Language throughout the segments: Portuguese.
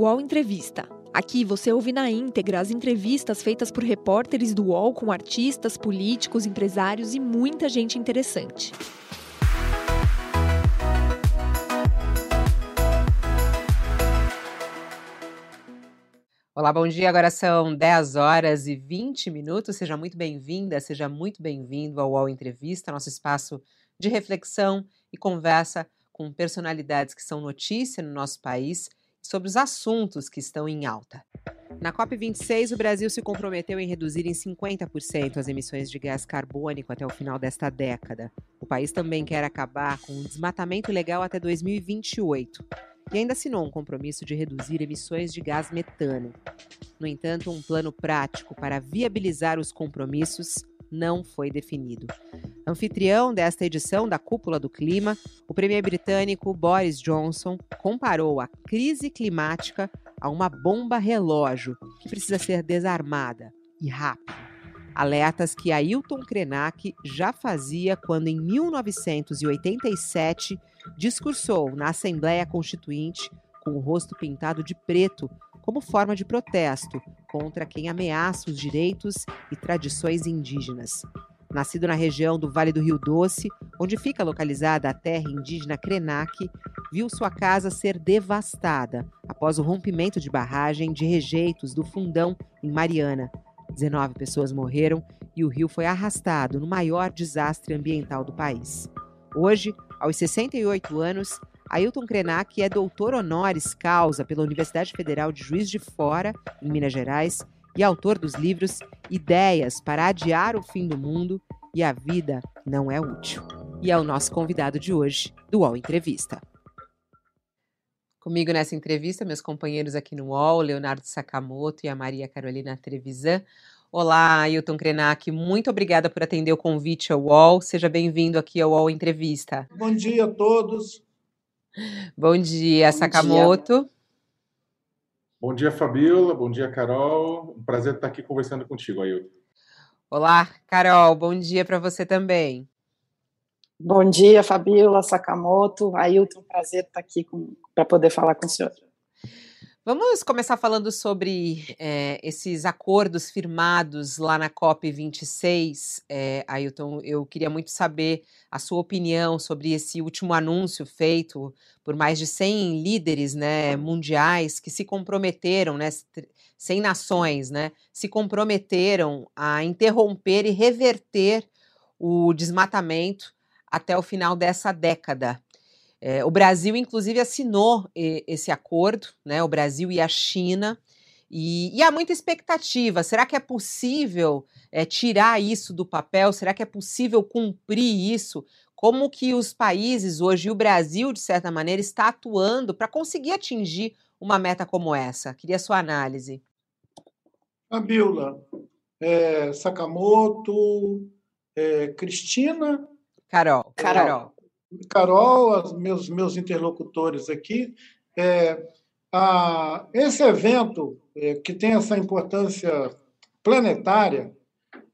UOL Entrevista. Aqui você ouve na íntegra as entrevistas feitas por repórteres do UOL com artistas, políticos, empresários e muita gente interessante. Olá, bom dia. Agora são 10 horas e 20 minutos. Seja muito bem-vinda, seja muito bem-vindo ao UOL Entrevista, nosso espaço de reflexão e conversa com personalidades que são notícia no nosso país sobre os assuntos que estão em alta. Na COP26, o Brasil se comprometeu em reduzir em 50% as emissões de gás carbônico até o final desta década. O país também quer acabar com o desmatamento ilegal até 2028 e ainda assinou um compromisso de reduzir emissões de gás metano. No entanto, um plano prático para viabilizar os compromissos não foi definido. Anfitrião desta edição da Cúpula do Clima, o premier britânico Boris Johnson comparou a crise climática a uma bomba relógio que precisa ser desarmada e rápido. Alertas que Ailton Krenak já fazia quando, em 1987, discursou na Assembleia Constituinte com o rosto pintado de preto como forma de protesto contra quem ameaça os direitos e tradições indígenas. Nascido na região do Vale do Rio Doce, onde fica localizada a terra indígena Krenak, viu sua casa ser devastada após o rompimento de barragem de rejeitos do Fundão em Mariana. 19 pessoas morreram e o rio foi arrastado no maior desastre ambiental do país. Hoje, aos 68 anos, Ailton Krenak é doutor honoris causa pela Universidade Federal de Juiz de Fora, em Minas Gerais, e autor dos livros Ideias para Adiar o Fim do Mundo e A Vida Não é Útil. E é o nosso convidado de hoje, do UOL Entrevista. Comigo nessa entrevista, meus companheiros aqui no UOL, Leonardo Sakamoto e a Maria Carolina Trevisan. Olá, Ailton Krenak, muito obrigada por atender o convite ao UOL. Seja bem-vindo aqui ao UOL Entrevista. Bom dia a todos. Bom dia, Bom Sakamoto. Dia. Bom dia, Fabiola. Bom dia, Carol. Um prazer estar aqui conversando contigo, Ailton. Olá, Carol. Bom dia para você também. Bom dia, Fabiola, Sakamoto. Ailton, prazer estar aqui para poder falar com o senhor. Vamos começar falando sobre é, esses acordos firmados lá na COP26. É, Ailton, eu queria muito saber a sua opinião sobre esse último anúncio feito por mais de 100 líderes né, mundiais que se comprometeram, né, 100 nações, né, se comprometeram a interromper e reverter o desmatamento até o final dessa década. É, o Brasil, inclusive, assinou esse acordo, né? O Brasil e a China. E, e há muita expectativa. Será que é possível é, tirar isso do papel? Será que é possível cumprir isso? Como que os países hoje, e o Brasil, de certa maneira, está atuando para conseguir atingir uma meta como essa? Queria a sua análise. Fabiola, é, Sakamoto, é, Cristina. Carol. Carol. Carol. Carol, meus, meus interlocutores aqui, é, a, esse evento é, que tem essa importância planetária,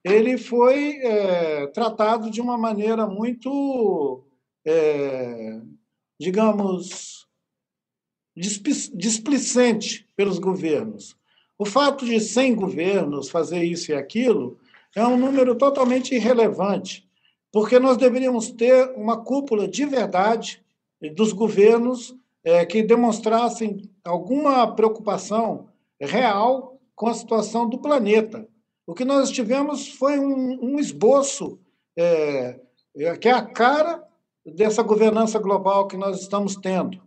ele foi é, tratado de uma maneira muito, é, digamos, displicente pelos governos. O fato de 100 governos fazer isso e aquilo é um número totalmente irrelevante porque nós deveríamos ter uma cúpula de verdade dos governos é, que demonstrassem alguma preocupação real com a situação do planeta. O que nós tivemos foi um, um esboço é, é, que é a cara dessa governança global que nós estamos tendo.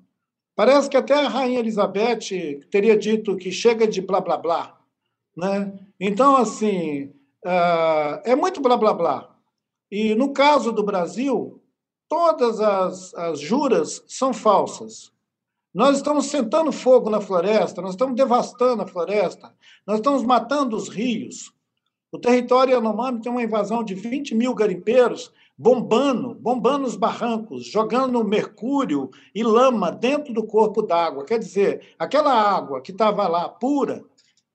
Parece que até a rainha Elizabeth teria dito que chega de blá blá blá. Né? Então, assim, uh, é muito blá blá blá. E no caso do Brasil, todas as, as juras são falsas. Nós estamos sentando fogo na floresta, nós estamos devastando a floresta, nós estamos matando os rios. O território Yanomami tem uma invasão de 20 mil garimpeiros bombando, bombando os barrancos, jogando mercúrio e lama dentro do corpo d'água. Quer dizer, aquela água que estava lá pura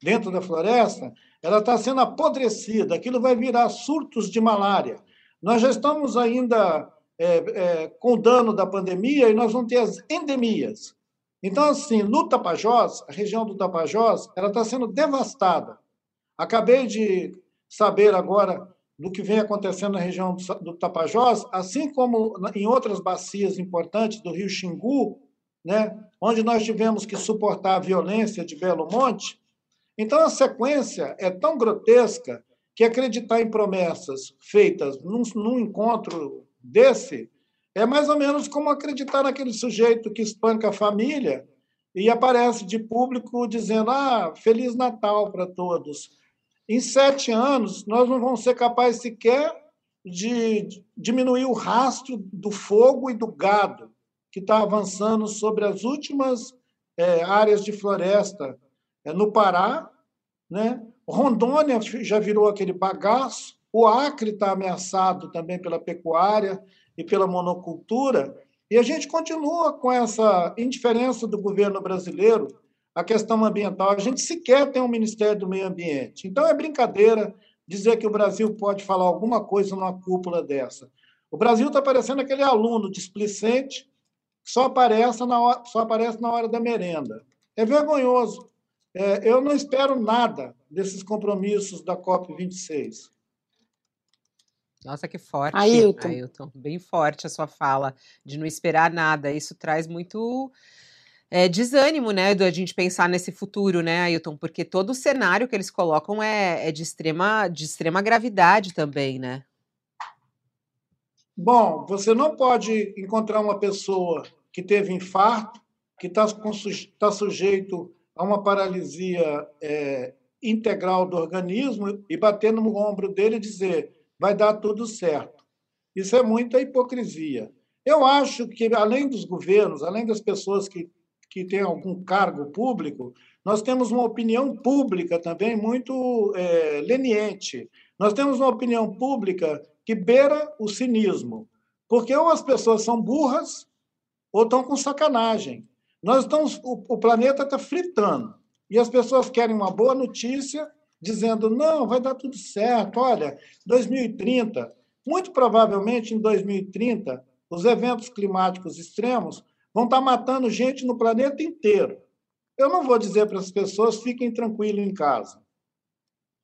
dentro da floresta, ela está sendo apodrecida, aquilo vai virar surtos de malária. Nós já estamos ainda é, é, com o dano da pandemia e nós vamos ter as endemias. Então, assim, no Tapajós, a região do Tapajós, ela está sendo devastada. Acabei de saber agora do que vem acontecendo na região do Tapajós, assim como em outras bacias importantes do Rio Xingu, né, onde nós tivemos que suportar a violência de Belo Monte. Então, a sequência é tão grotesca que acreditar em promessas feitas num, num encontro desse é mais ou menos como acreditar naquele sujeito que espanca a família e aparece de público dizendo: Ah, Feliz Natal para todos. Em sete anos, nós não vamos ser capazes sequer de diminuir o rastro do fogo e do gado que está avançando sobre as últimas é, áreas de floresta é, no Pará. Né? Rondônia já virou aquele bagaço, o Acre está ameaçado também pela pecuária e pela monocultura, e a gente continua com essa indiferença do governo brasileiro a questão ambiental. A gente sequer tem um Ministério do Meio Ambiente. Então é brincadeira dizer que o Brasil pode falar alguma coisa numa cúpula dessa. O Brasil está parecendo aquele aluno displicente que só aparece na hora, só aparece na hora da merenda. É vergonhoso. É, eu não espero nada desses compromissos da COP26. Nossa, que forte, Ailton. Ailton. Bem forte a sua fala de não esperar nada. Isso traz muito é, desânimo, né, da gente pensar nesse futuro, né, Ailton? Porque todo o cenário que eles colocam é, é de, extrema, de extrema gravidade também, né? Bom, você não pode encontrar uma pessoa que teve infarto, que está tá sujeito a uma paralisia é, integral do organismo e bater no ombro dele e dizer vai dar tudo certo. Isso é muita hipocrisia. Eu acho que, além dos governos, além das pessoas que que tem algum cargo público, nós temos uma opinião pública também muito é, leniente. Nós temos uma opinião pública que beira o cinismo, porque ou as pessoas são burras ou estão com sacanagem. Nós estamos, o, o planeta está fritando e as pessoas querem uma boa notícia, dizendo não, vai dar tudo certo. Olha, 2030, muito provavelmente em 2030, os eventos climáticos extremos vão estar matando gente no planeta inteiro. Eu não vou dizer para as pessoas fiquem tranquilos em casa.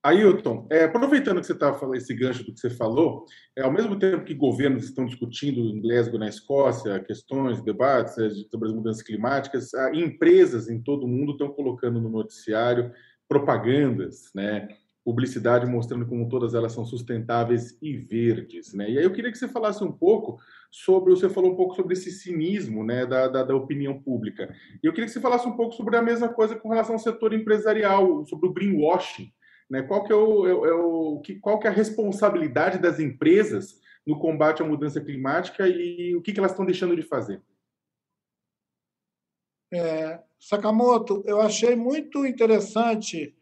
Ailton, é, aproveitando que você estava falando esse gancho do que você falou, é, ao mesmo tempo que governos estão discutindo em Glasgow, na Escócia, questões, debates é, sobre as mudanças climáticas, empresas em todo o mundo estão colocando no noticiário propagandas, né, publicidade mostrando como todas elas são sustentáveis e verdes, né? E aí eu queria que você falasse um pouco sobre, você falou um pouco sobre esse cinismo, né, da, da, da opinião pública. E eu queria que você falasse um pouco sobre a mesma coisa com relação ao setor empresarial, sobre o greenwashing, né? Qual que é o, é, é o que, qual que é a responsabilidade das empresas no combate à mudança climática e o que, que elas estão deixando de fazer? É, Sakamoto, eu achei muito interessante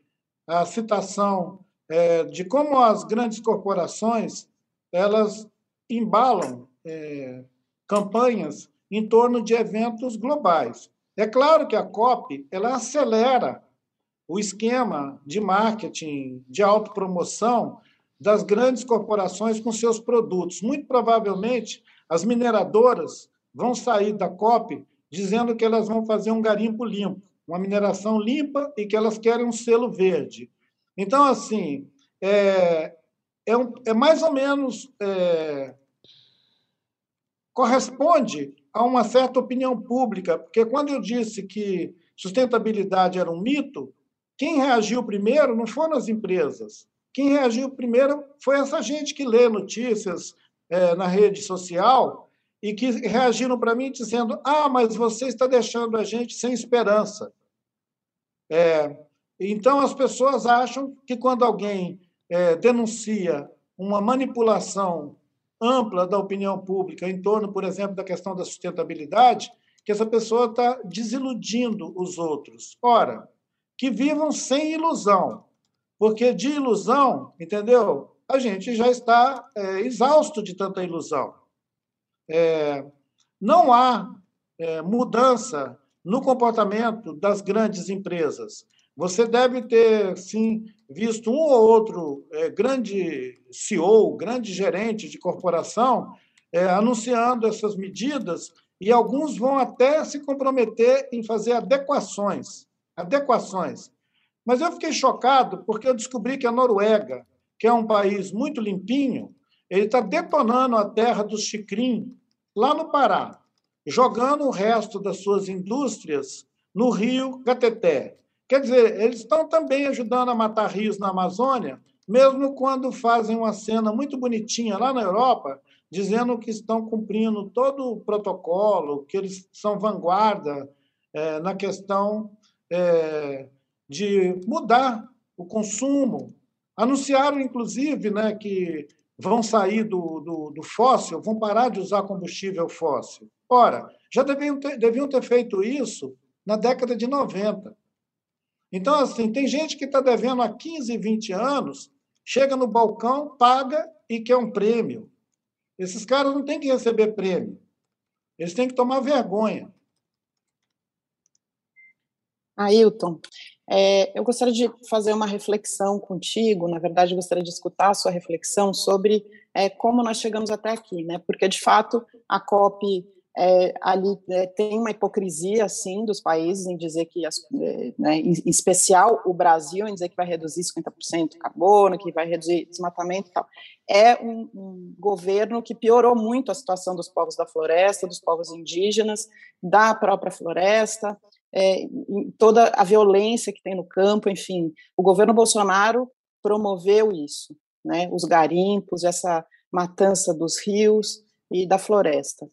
a citação é, de como as grandes corporações elas embalam é, campanhas em torno de eventos globais. É claro que a COP ela acelera o esquema de marketing, de autopromoção das grandes corporações com seus produtos. Muito provavelmente, as mineradoras vão sair da COP dizendo que elas vão fazer um garimpo limpo uma mineração limpa e que elas querem um selo verde. Então, assim, é, é, um, é mais ou menos. É, corresponde a uma certa opinião pública, porque quando eu disse que sustentabilidade era um mito, quem reagiu primeiro não foram as empresas. Quem reagiu primeiro foi essa gente que lê notícias é, na rede social e que reagiram para mim dizendo: ah, mas você está deixando a gente sem esperança. É, então, as pessoas acham que quando alguém é, denuncia uma manipulação ampla da opinião pública em torno, por exemplo, da questão da sustentabilidade, que essa pessoa está desiludindo os outros. Ora, que vivam sem ilusão, porque de ilusão, entendeu? A gente já está é, exausto de tanta ilusão. É, não há é, mudança no comportamento das grandes empresas. Você deve ter, sim, visto um ou outro é, grande CEO, grande gerente de corporação, é, anunciando essas medidas e alguns vão até se comprometer em fazer adequações. Adequações. Mas eu fiquei chocado porque eu descobri que a Noruega, que é um país muito limpinho, ele está detonando a terra dos Chicrim, lá no Pará, jogando o resto das suas indústrias no rio Cateté. Quer dizer, eles estão também ajudando a matar rios na Amazônia, mesmo quando fazem uma cena muito bonitinha lá na Europa, dizendo que estão cumprindo todo o protocolo, que eles são vanguarda é, na questão é, de mudar o consumo. Anunciaram, inclusive, né, que vão sair do, do, do, fóssil, vão parar de usar combustível fóssil. Ora, já deviam ter, deviam ter feito isso na década de 90. Então, assim, tem gente que está devendo há 15, 20 anos, chega no balcão, paga e quer um prêmio. Esses caras não têm que receber prêmio. Eles têm que tomar vergonha. Ailton, é, eu gostaria de fazer uma reflexão contigo, na verdade, gostaria de escutar a sua reflexão sobre é, como nós chegamos até aqui, né? Porque, de fato, a COP é, ali é, tem uma hipocrisia, assim, dos países em dizer que, as, é, né, em especial o Brasil, em dizer que vai reduzir 50% de carbono, que vai reduzir desmatamento e tal. É um, um, governo que piorou muito a situação dos povos da floresta, dos povos indígenas, da própria floresta, é, toda a violência que tem no campo, enfim. O governo Bolsonaro promoveu isso, né, os garimpos, essa matança dos rios e da floresta.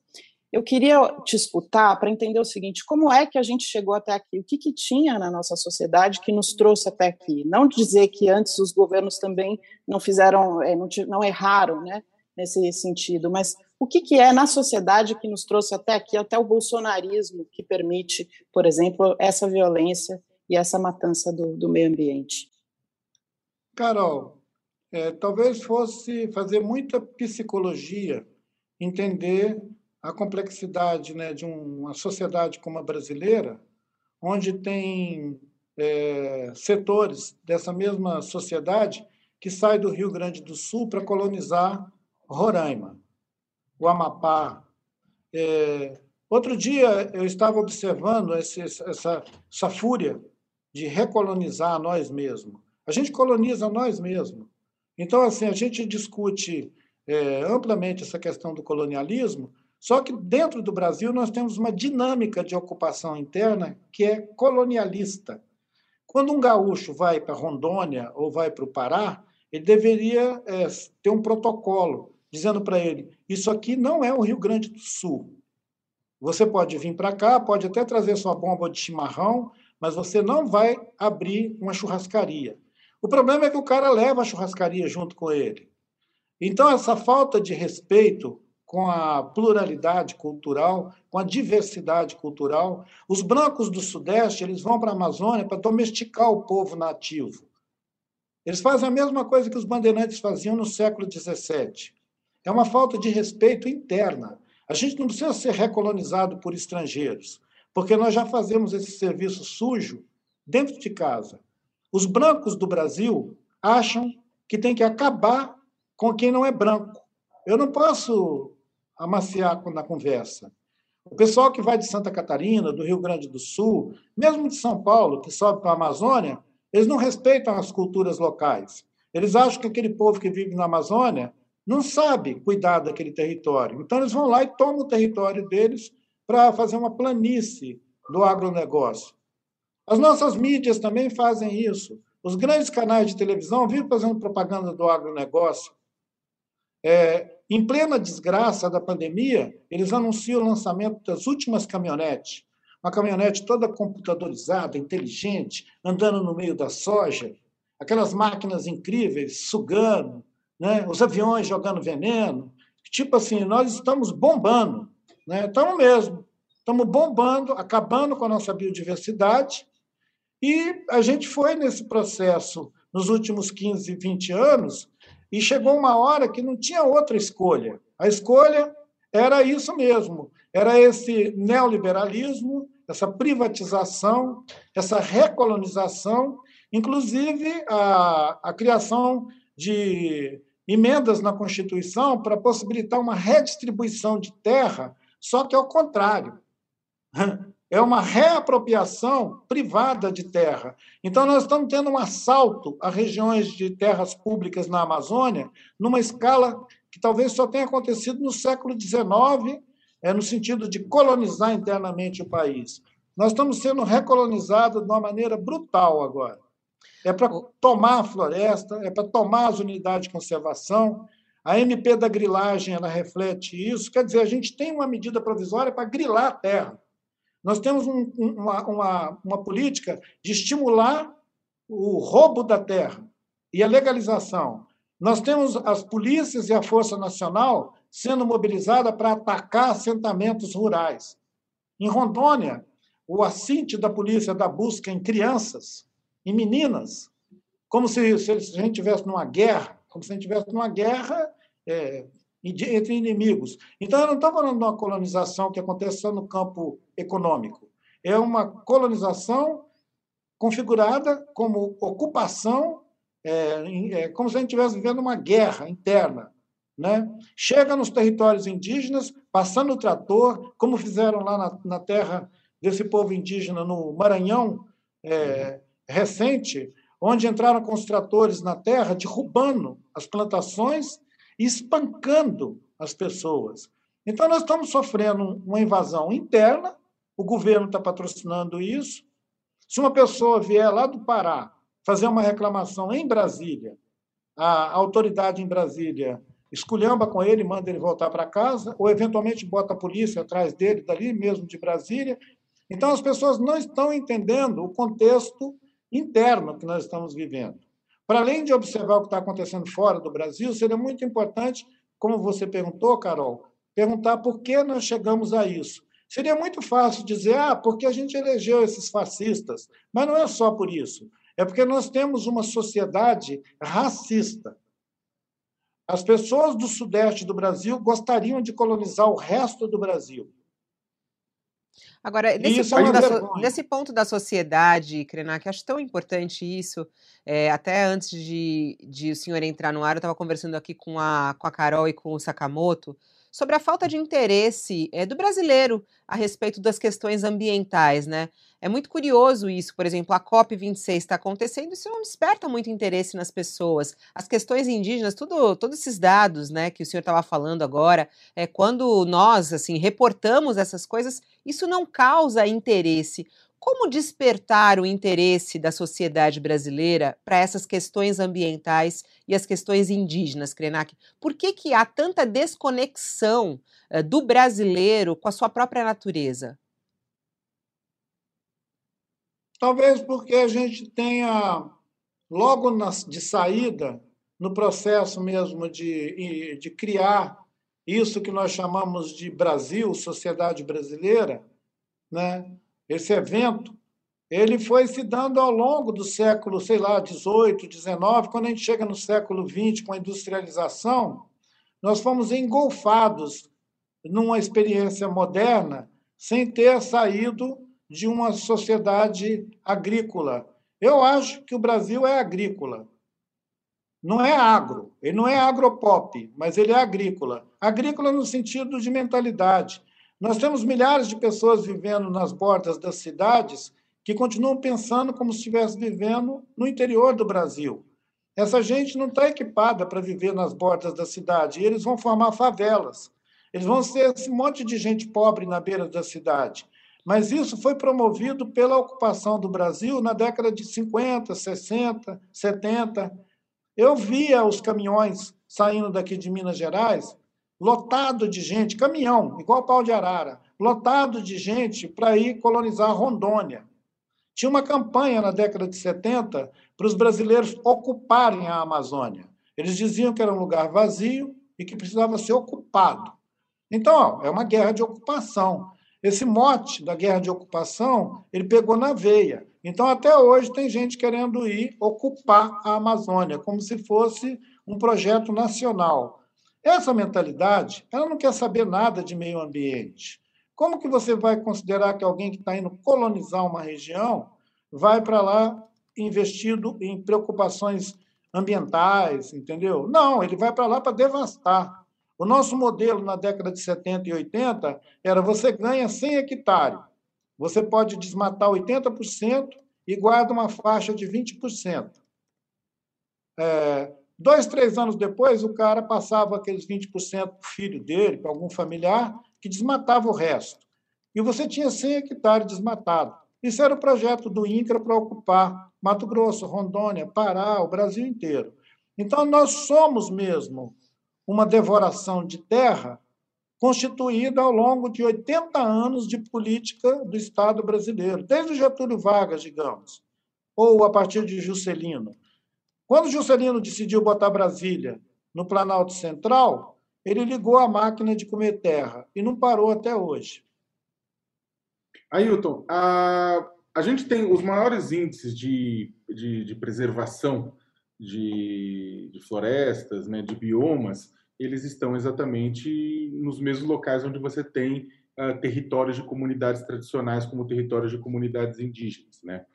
Eu queria te escutar para entender o seguinte: como é que a gente chegou até aqui? O que, que tinha na nossa sociedade que nos trouxe até aqui? Não dizer que antes os governos também não fizeram, é, não, não erraram, né, nesse sentido, mas o que, que é na sociedade que nos trouxe até aqui, até o bolsonarismo, que permite, por exemplo, essa violência e essa matança do, do meio ambiente? Carol, é, talvez fosse fazer muita psicologia, entender a complexidade né, de uma sociedade como a brasileira, onde tem é, setores dessa mesma sociedade que sai do Rio Grande do Sul para colonizar Roraima, o Amapá. É, outro dia eu estava observando esse, essa, essa fúria de recolonizar nós mesmos. A gente coloniza nós mesmos. Então, assim, a gente discute é, amplamente essa questão do colonialismo, só que dentro do Brasil nós temos uma dinâmica de ocupação interna que é colonialista. Quando um gaúcho vai para Rondônia ou vai para o Pará, ele deveria é, ter um protocolo dizendo para ele: isso aqui não é o Rio Grande do Sul. Você pode vir para cá, pode até trazer sua bomba de chimarrão, mas você não vai abrir uma churrascaria. O problema é que o cara leva a churrascaria junto com ele. Então, essa falta de respeito com a pluralidade cultural, com a diversidade cultural. Os brancos do Sudeste eles vão para a Amazônia para domesticar o povo nativo. Eles fazem a mesma coisa que os bandeirantes faziam no século XVII. É uma falta de respeito interna. A gente não precisa ser recolonizado por estrangeiros, porque nós já fazemos esse serviço sujo dentro de casa. Os brancos do Brasil acham que tem que acabar com quem não é branco. Eu não posso amaciar na conversa. O pessoal que vai de Santa Catarina, do Rio Grande do Sul, mesmo de São Paulo, que sobe para a Amazônia, eles não respeitam as culturas locais. Eles acham que aquele povo que vive na Amazônia não sabe cuidar daquele território. Então, eles vão lá e tomam o território deles para fazer uma planície do agronegócio. As nossas mídias também fazem isso. Os grandes canais de televisão vivem fazendo propaganda do agronegócio. É, em plena desgraça da pandemia, eles anunciam o lançamento das últimas caminhonetes. Uma caminhonete toda computadorizada, inteligente, andando no meio da soja, aquelas máquinas incríveis sugando, né? os aviões jogando veneno. Tipo assim, nós estamos bombando, né? estamos mesmo. Estamos bombando, acabando com a nossa biodiversidade. E a gente foi nesse processo nos últimos 15, 20 anos, e chegou uma hora que não tinha outra escolha. A escolha era isso mesmo, era esse neoliberalismo, essa privatização, essa recolonização, inclusive a, a criação de emendas na Constituição para possibilitar uma redistribuição de terra só que é o contrário. É uma reapropriação privada de terra. Então, nós estamos tendo um assalto a regiões de terras públicas na Amazônia, numa escala que talvez só tenha acontecido no século XIX, é, no sentido de colonizar internamente o país. Nós estamos sendo recolonizados de uma maneira brutal agora. É para tomar a floresta, é para tomar as unidades de conservação. A MP da grilagem ela reflete isso. Quer dizer, a gente tem uma medida provisória para grilar a terra. Nós temos um, uma, uma, uma política de estimular o roubo da terra e a legalização. Nós temos as polícias e a Força Nacional sendo mobilizada para atacar assentamentos rurais. Em Rondônia, o assinte da polícia da busca em crianças, em meninas, como se, se a gente estivesse numa guerra, como se a gente estivesse numa guerra é, entre inimigos. Então, eu não estou falando de uma colonização que acontece no campo econômico. É uma colonização configurada como ocupação, é, é, como se a gente estivesse vivendo uma guerra interna. Né? Chega nos territórios indígenas, passando o trator, como fizeram lá na, na terra desse povo indígena no Maranhão é, recente, onde entraram com os tratores na terra, derrubando as plantações espancando as pessoas. Então, nós estamos sofrendo uma invasão interna, o governo está patrocinando isso. Se uma pessoa vier lá do Pará fazer uma reclamação em Brasília, a autoridade em Brasília esculhamba com ele, manda ele voltar para casa, ou eventualmente bota a polícia atrás dele, dali mesmo de Brasília. Então, as pessoas não estão entendendo o contexto interno que nós estamos vivendo. Para além de observar o que está acontecendo fora do Brasil, seria muito importante, como você perguntou, Carol, perguntar por que nós chegamos a isso. Seria muito fácil dizer, ah, porque a gente elegeu esses fascistas. Mas não é só por isso. É porque nós temos uma sociedade racista. As pessoas do sudeste do Brasil gostariam de colonizar o resto do Brasil. Agora, nesse ponto, da, nesse ponto, da, sociedade, Krenak, acho tão importante isso. É, até antes de, de, o senhor entrar no ar, eu estava conversando aqui com a, com a Carol e com o Sakamoto sobre a falta de interesse é, do brasileiro a respeito das questões ambientais, né? É muito curioso isso, por exemplo, a COP26 está acontecendo, isso não desperta muito interesse nas pessoas. As questões indígenas, tudo, todos esses dados, né, que o senhor estava falando agora, é quando nós, assim, reportamos essas coisas, isso não causa interesse. Como despertar o interesse da sociedade brasileira para essas questões ambientais e as questões indígenas, Krenak? Por que, que há tanta desconexão uh, do brasileiro com a sua própria natureza? Talvez porque a gente tenha, logo na, de saída, no processo mesmo de, de criar isso que nós chamamos de Brasil, sociedade brasileira, né? Esse evento, ele foi se dando ao longo do século, sei lá, 18, 19, quando a gente chega no século 20 com a industrialização, nós fomos engolfados numa experiência moderna sem ter saído de uma sociedade agrícola. Eu acho que o Brasil é agrícola. Não é agro, ele não é agropop, mas ele é agrícola. Agrícola no sentido de mentalidade. Nós temos milhares de pessoas vivendo nas bordas das cidades que continuam pensando como se estivesse vivendo no interior do Brasil. Essa gente não está equipada para viver nas bordas da cidade, e eles vão formar favelas. Eles vão ser esse monte de gente pobre na beira da cidade. Mas isso foi promovido pela ocupação do Brasil na década de 50, 60, 70. Eu via os caminhões saindo daqui de Minas Gerais lotado de gente, caminhão, igual pau de arara, lotado de gente para ir colonizar Rondônia. Tinha uma campanha na década de 70 para os brasileiros ocuparem a Amazônia. Eles diziam que era um lugar vazio e que precisava ser ocupado. Então, ó, é uma guerra de ocupação. Esse mote da guerra de ocupação, ele pegou na veia. Então, até hoje, tem gente querendo ir ocupar a Amazônia, como se fosse um projeto nacional. Essa mentalidade, ela não quer saber nada de meio ambiente. Como que você vai considerar que alguém que está indo colonizar uma região vai para lá investido em preocupações ambientais, entendeu? Não, ele vai para lá para devastar. O nosso modelo na década de 70 e 80 era você ganha 100 hectares, você pode desmatar 80% e guarda uma faixa de 20%. É, dois, três anos depois, o cara passava aqueles 20% para o filho dele, para algum familiar, que desmatava o resto. E você tinha 100 hectares desmatados. Isso era o projeto do INCRA para ocupar Mato Grosso, Rondônia, Pará, o Brasil inteiro. Então, nós somos mesmo uma devoração de terra constituída ao longo de 80 anos de política do Estado brasileiro, desde Getúlio Vargas, digamos, ou a partir de Juscelino. Quando Juscelino decidiu botar Brasília no Planalto Central, ele ligou a máquina de comer terra e não parou até hoje. Ailton, a, a gente tem os maiores índices de, de, de preservação de, de, florestas, né, de biomas, eles estão exatamente nos mesmos locais onde você tem uh, territórios de comunidades tradicionais, como territórios de comunidades indígenas. Né?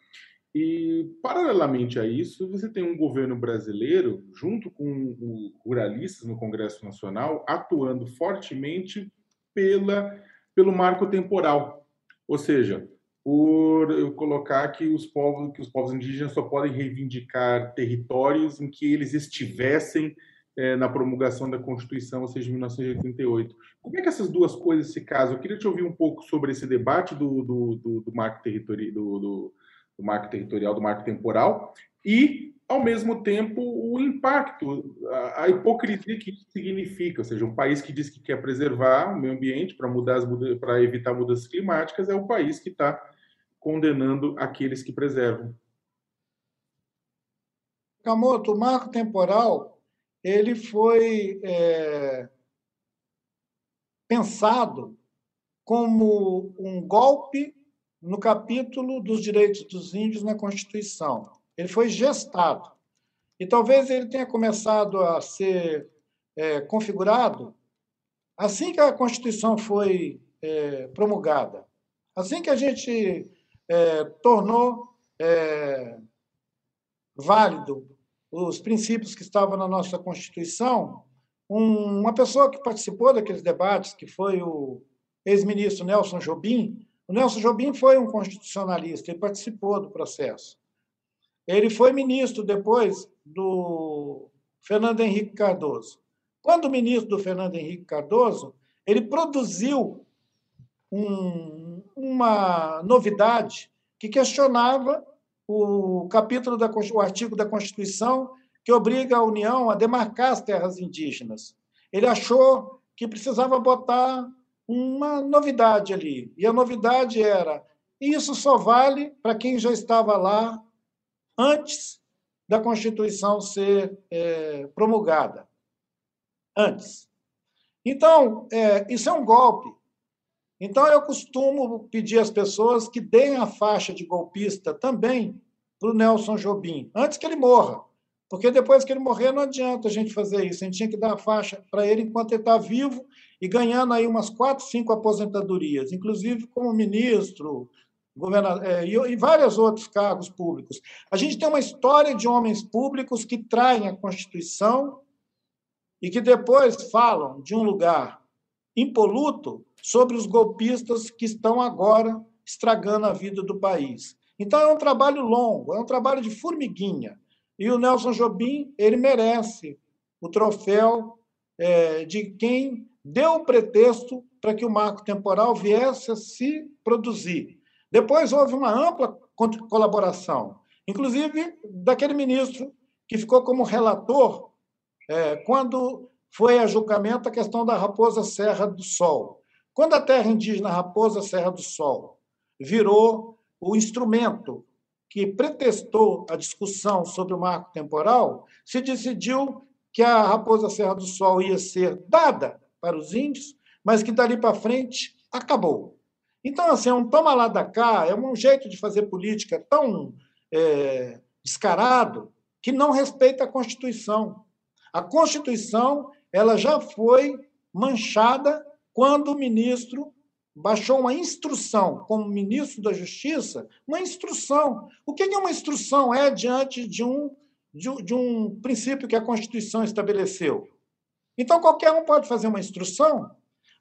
E, paralelamente a isso, você tem um governo brasileiro, junto com os ruralistas no Congresso Nacional, atuando fortemente pela, pelo marco temporal. Ou seja, por colocar que os povos que os povos indígenas só podem reivindicar territórios em que eles estivessem é, na promulgação da Constituição, ou seja, em 1988. Como é que essas duas coisas se casam? Eu queria te ouvir um pouco sobre esse debate do, do, do, do marco, territori do, do, do marco territorial, do marco temporal, e, ao mesmo tempo, o impacto, a, a, hipocrisia que isso significa. Ou seja, um país que diz que quer preservar o meio ambiente para mudar para evitar mudanças climáticas é o país que está condenando aqueles que preservam. Camoto, o marco temporal ele foi é, pensado como um golpe no capítulo dos direitos dos índios na Constituição. Ele foi gestado. E talvez ele tenha começado a ser é, configurado assim que a Constituição foi é, promulgada. Assim que a gente é, tornou é, válido os princípios que estavam na nossa Constituição, um, uma pessoa que participou daqueles debates, que foi o ex-ministro Nelson Jobim, o Nelson Jobim foi um constitucionalista, ele participou do processo. Ele foi ministro depois do Fernando Henrique Cardoso. Quando ministro do Fernando Henrique Cardoso, ele produziu um, uma novidade que questionava o capítulo da o artigo da Constituição que obriga a União a demarcar as terras indígenas. Ele achou que precisava botar uma novidade ali. E a novidade era: isso só vale para quem já estava lá antes da Constituição ser é, promulgada. Antes. Então, é, isso é um golpe. Então, eu costumo pedir às pessoas que deem a faixa de golpista também para o Nelson Jobim, antes que ele morra. Porque depois que ele morrer, não adianta a gente fazer isso. A gente tinha que dar a faixa para ele enquanto ele está vivo e ganhando aí umas quatro, cinco aposentadorias, inclusive como ministro, governador, é, e, e vários outros cargos públicos. A gente tem uma história de homens públicos que traem a Constituição e que depois falam de um lugar impoluto sobre os golpistas que estão agora estragando a vida do país. Então é um trabalho longo, é um trabalho de formiguinha. E o Nelson Jobim, ele merece o troféu é, de quem deu o pretexto para que o marco temporal viesse a se produzir. Depois houve uma ampla colaboração, inclusive daquele ministro que ficou como relator é, quando foi a julgamento a questão da Raposa Serra do Sol. Quando a terra indígena Raposa Serra do Sol virou o instrumento que pretextou a discussão sobre o marco temporal, se decidiu que a Raposa Serra do Sol ia ser dada para os índios, mas que dali para frente acabou. Então, assim, é um toma lá da cá, é um jeito de fazer política tão é, descarado que não respeita a Constituição. A Constituição ela já foi manchada quando o ministro baixou uma instrução, como ministro da Justiça, uma instrução. O que é uma instrução? É diante de um, de, de um princípio que a Constituição estabeleceu. Então, qualquer um pode fazer uma instrução.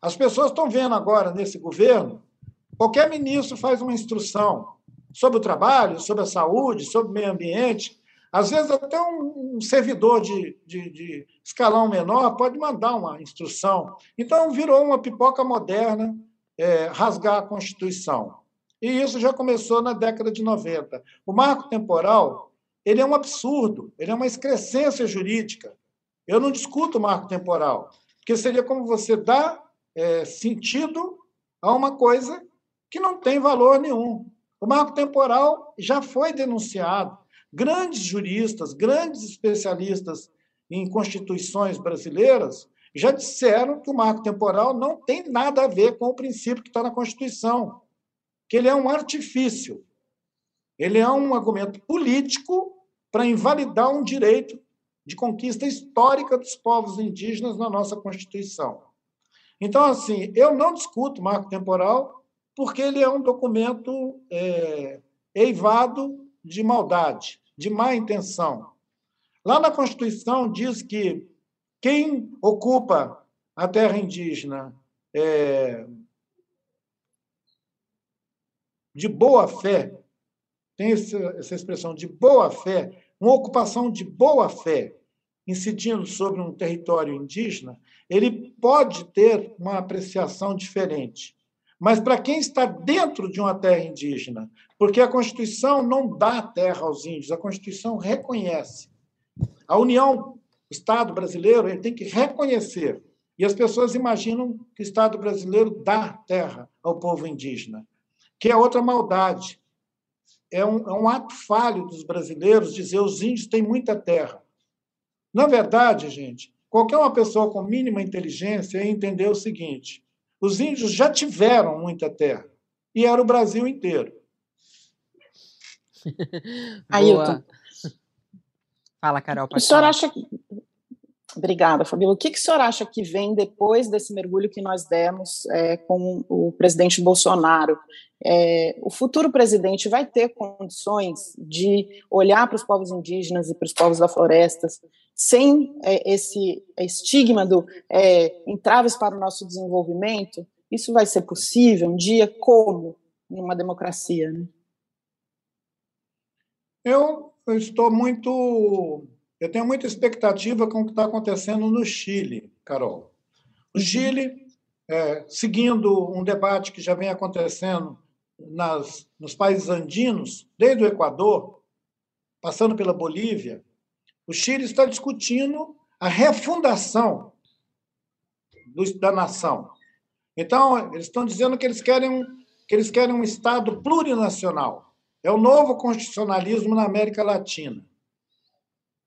As pessoas estão vendo agora, nesse governo, qualquer ministro faz uma instrução sobre o trabalho, sobre a saúde, sobre o meio ambiente. Às vezes, até um servidor de, de, de escalão menor pode mandar uma instrução. Então, virou uma pipoca moderna é, rasgar a Constituição. E isso já começou na década de 90. O marco temporal ele é um absurdo, ele é uma excrescência jurídica. Eu não discuto o marco temporal, porque seria como você dar é, sentido a uma coisa que não tem valor nenhum. O marco temporal já foi denunciado. Grandes juristas, grandes especialistas em constituições brasileiras já disseram que o marco temporal não tem nada a ver com o princípio que está na Constituição, que ele é um artifício, ele é um argumento político para invalidar um direito de conquista histórica dos povos indígenas na nossa Constituição. Então, assim, eu não discuto o marco temporal porque ele é um documento é, eivado de maldade, de má intenção. Lá na Constituição diz que quem ocupa a terra indígena é, de boa fé, tem essa expressão de boa fé, uma ocupação de boa fé, incidindo sobre um território indígena, ele pode ter uma apreciação diferente. Mas para quem está dentro de uma terra indígena, porque a Constituição não dá terra aos índios, a Constituição reconhece. A União o Estado brasileiro ele tem que reconhecer. E as pessoas imaginam que o Estado brasileiro dá terra ao povo indígena, que é outra maldade. É um, é um ato falho dos brasileiros dizer os índios têm muita terra. Na verdade, gente, qualquer uma pessoa com mínima inteligência ia entender o seguinte: os índios já tiveram muita terra e era o Brasil inteiro. Ailton. Fala, Carol. O senhor acha que. Obrigada, Fabíola. O que, que o senhor acha que vem depois desse mergulho que nós demos é, com o presidente Bolsonaro? É, o futuro presidente vai ter condições de olhar para os povos indígenas e para os povos da floresta sem é, esse estigma do é, entraves para o nosso desenvolvimento? Isso vai ser possível um dia? Como? Numa democracia, né? Eu eu estou muito. Eu tenho muita expectativa com o que está acontecendo no Chile, Carol. O uhum. Chile, é, seguindo um debate que já vem acontecendo nas, nos países andinos, desde o Equador, passando pela Bolívia, o Chile está discutindo a refundação do, da nação. Então, eles estão dizendo que eles querem, que eles querem um Estado plurinacional. É o novo constitucionalismo na América Latina.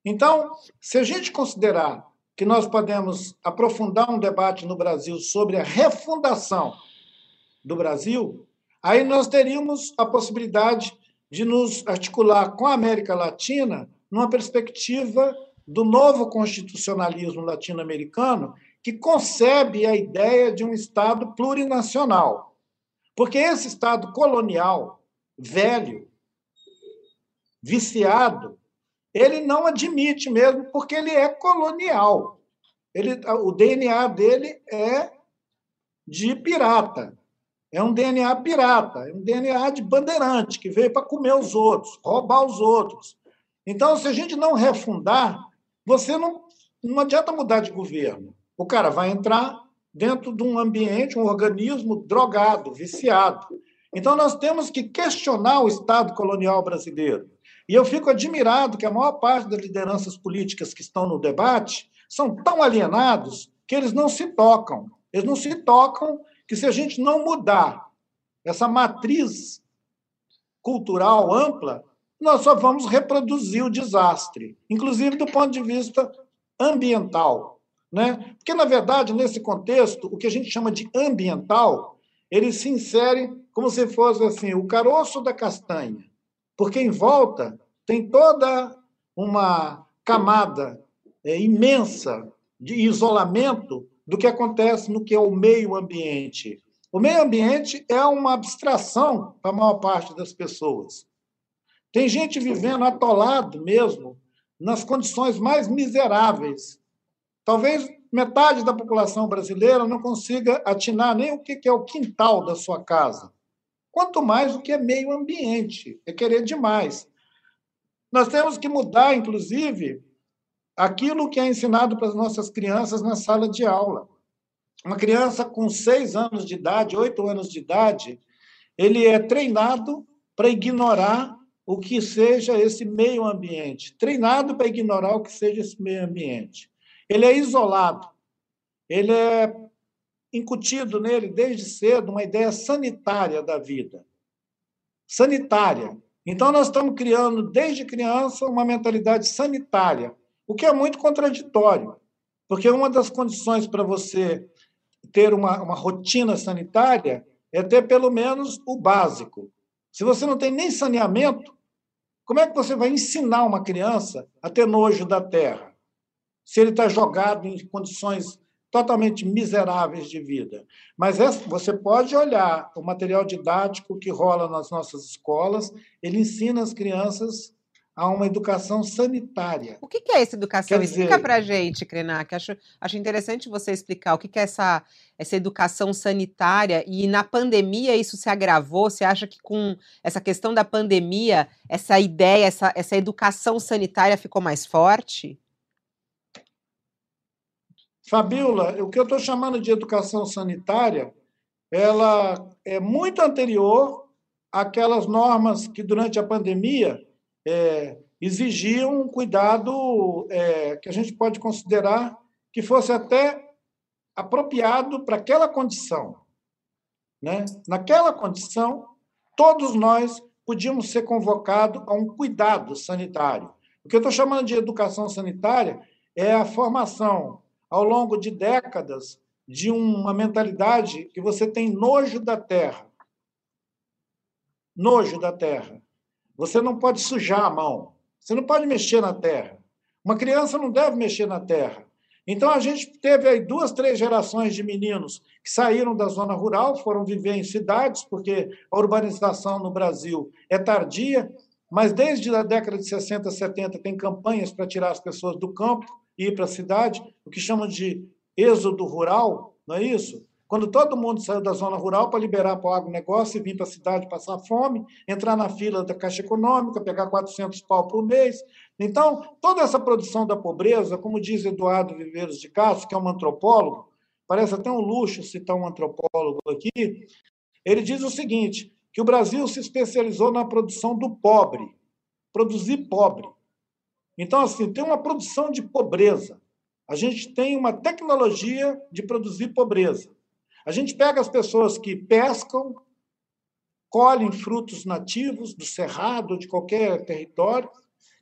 Então, se a gente considerar que nós podemos aprofundar um debate no Brasil sobre a refundação do Brasil, aí nós teríamos a possibilidade de nos articular com a América Latina numa perspectiva do novo constitucionalismo latino-americano, que concebe a ideia de um Estado plurinacional. Porque esse Estado colonial, velho, viciado, ele não admite mesmo, porque ele é colonial. Ele, o DNA dele é de pirata. É um DNA pirata, é um DNA de bandeirante, que veio para comer os outros, roubar os outros. Então, se a gente não refundar, você não, não adianta mudar de governo. O cara vai entrar dentro de um ambiente, um organismo drogado, viciado. Então, nós temos que questionar o Estado colonial brasileiro. E eu fico admirado que a maior parte das lideranças políticas que estão no debate são tão alienados que eles não se tocam. Eles não se tocam que, se a gente não mudar essa matriz cultural ampla, nós só vamos reproduzir o desastre, inclusive do ponto de vista ambiental. Né? Porque, na verdade, nesse contexto, o que a gente chama de ambiental, ele se insere como se fosse assim, o caroço da castanha, porque em volta tem toda uma camada é, imensa de isolamento do que acontece no que é o meio ambiente. O meio ambiente é uma abstração para a maior parte das pessoas. Tem gente vivendo atolado mesmo nas condições mais miseráveis. Talvez metade da população brasileira não consiga atinar nem o que é o quintal da sua casa. Quanto mais o que é meio ambiente. É querer demais. Nós temos que mudar, inclusive, aquilo que é ensinado para as nossas crianças na sala de aula. Uma criança com seis anos de idade, oito anos de idade, ele é treinado para ignorar o que seja esse meio ambiente, treinado para ignorar o que seja esse meio ambiente. Ele é isolado, ele é incutido nele desde cedo uma ideia sanitária da vida. Sanitária. Então, nós estamos criando, desde criança, uma mentalidade sanitária, o que é muito contraditório, porque uma das condições para você ter uma, uma rotina sanitária é ter pelo menos o básico. Se você não tem nem saneamento, como é que você vai ensinar uma criança a ter nojo da terra? se ele está jogado em condições totalmente miseráveis de vida. Mas você pode olhar o material didático que rola nas nossas escolas, ele ensina as crianças a uma educação sanitária. O que é essa educação? Quer Explica para a gente, Krenak. Acho, acho interessante você explicar o que é essa, essa educação sanitária e na pandemia isso se agravou. Você acha que com essa questão da pandemia, essa ideia, essa, essa educação sanitária ficou mais forte? Fabiola, o que eu estou chamando de educação sanitária, ela é muito anterior àquelas normas que, durante a pandemia, é, um cuidado é, que a gente pode considerar que fosse até apropriado para aquela condição. Né? Naquela condição, todos nós podíamos ser convocados a um cuidado sanitário. O que eu estou chamando de educação sanitária é a formação ao longo de décadas de uma mentalidade que você tem nojo da terra. Nojo da terra. Você não pode sujar a mão. Você não pode mexer na terra. Uma criança não deve mexer na terra. Então a gente teve aí duas, três gerações de meninos que saíram da zona rural, foram viver em cidades, porque a urbanização no Brasil é tardia, mas desde a década de 60, 70 tem campanhas para tirar as pessoas do campo ir para a cidade, o que chamam de êxodo rural, não é isso? Quando todo mundo saiu da zona rural para liberar para o agronegócio e vir para a cidade passar fome, entrar na fila da Caixa Econômica, pegar 400 pau por mês. Então, toda essa produção da pobreza, como diz Eduardo Viveiros de Castro, que é um antropólogo, parece até um luxo citar um antropólogo aqui, ele diz o seguinte, que o Brasil se especializou na produção do pobre, produzir pobre. Então, assim, tem uma produção de pobreza. A gente tem uma tecnologia de produzir pobreza. A gente pega as pessoas que pescam, colhem frutos nativos do cerrado, de qualquer território,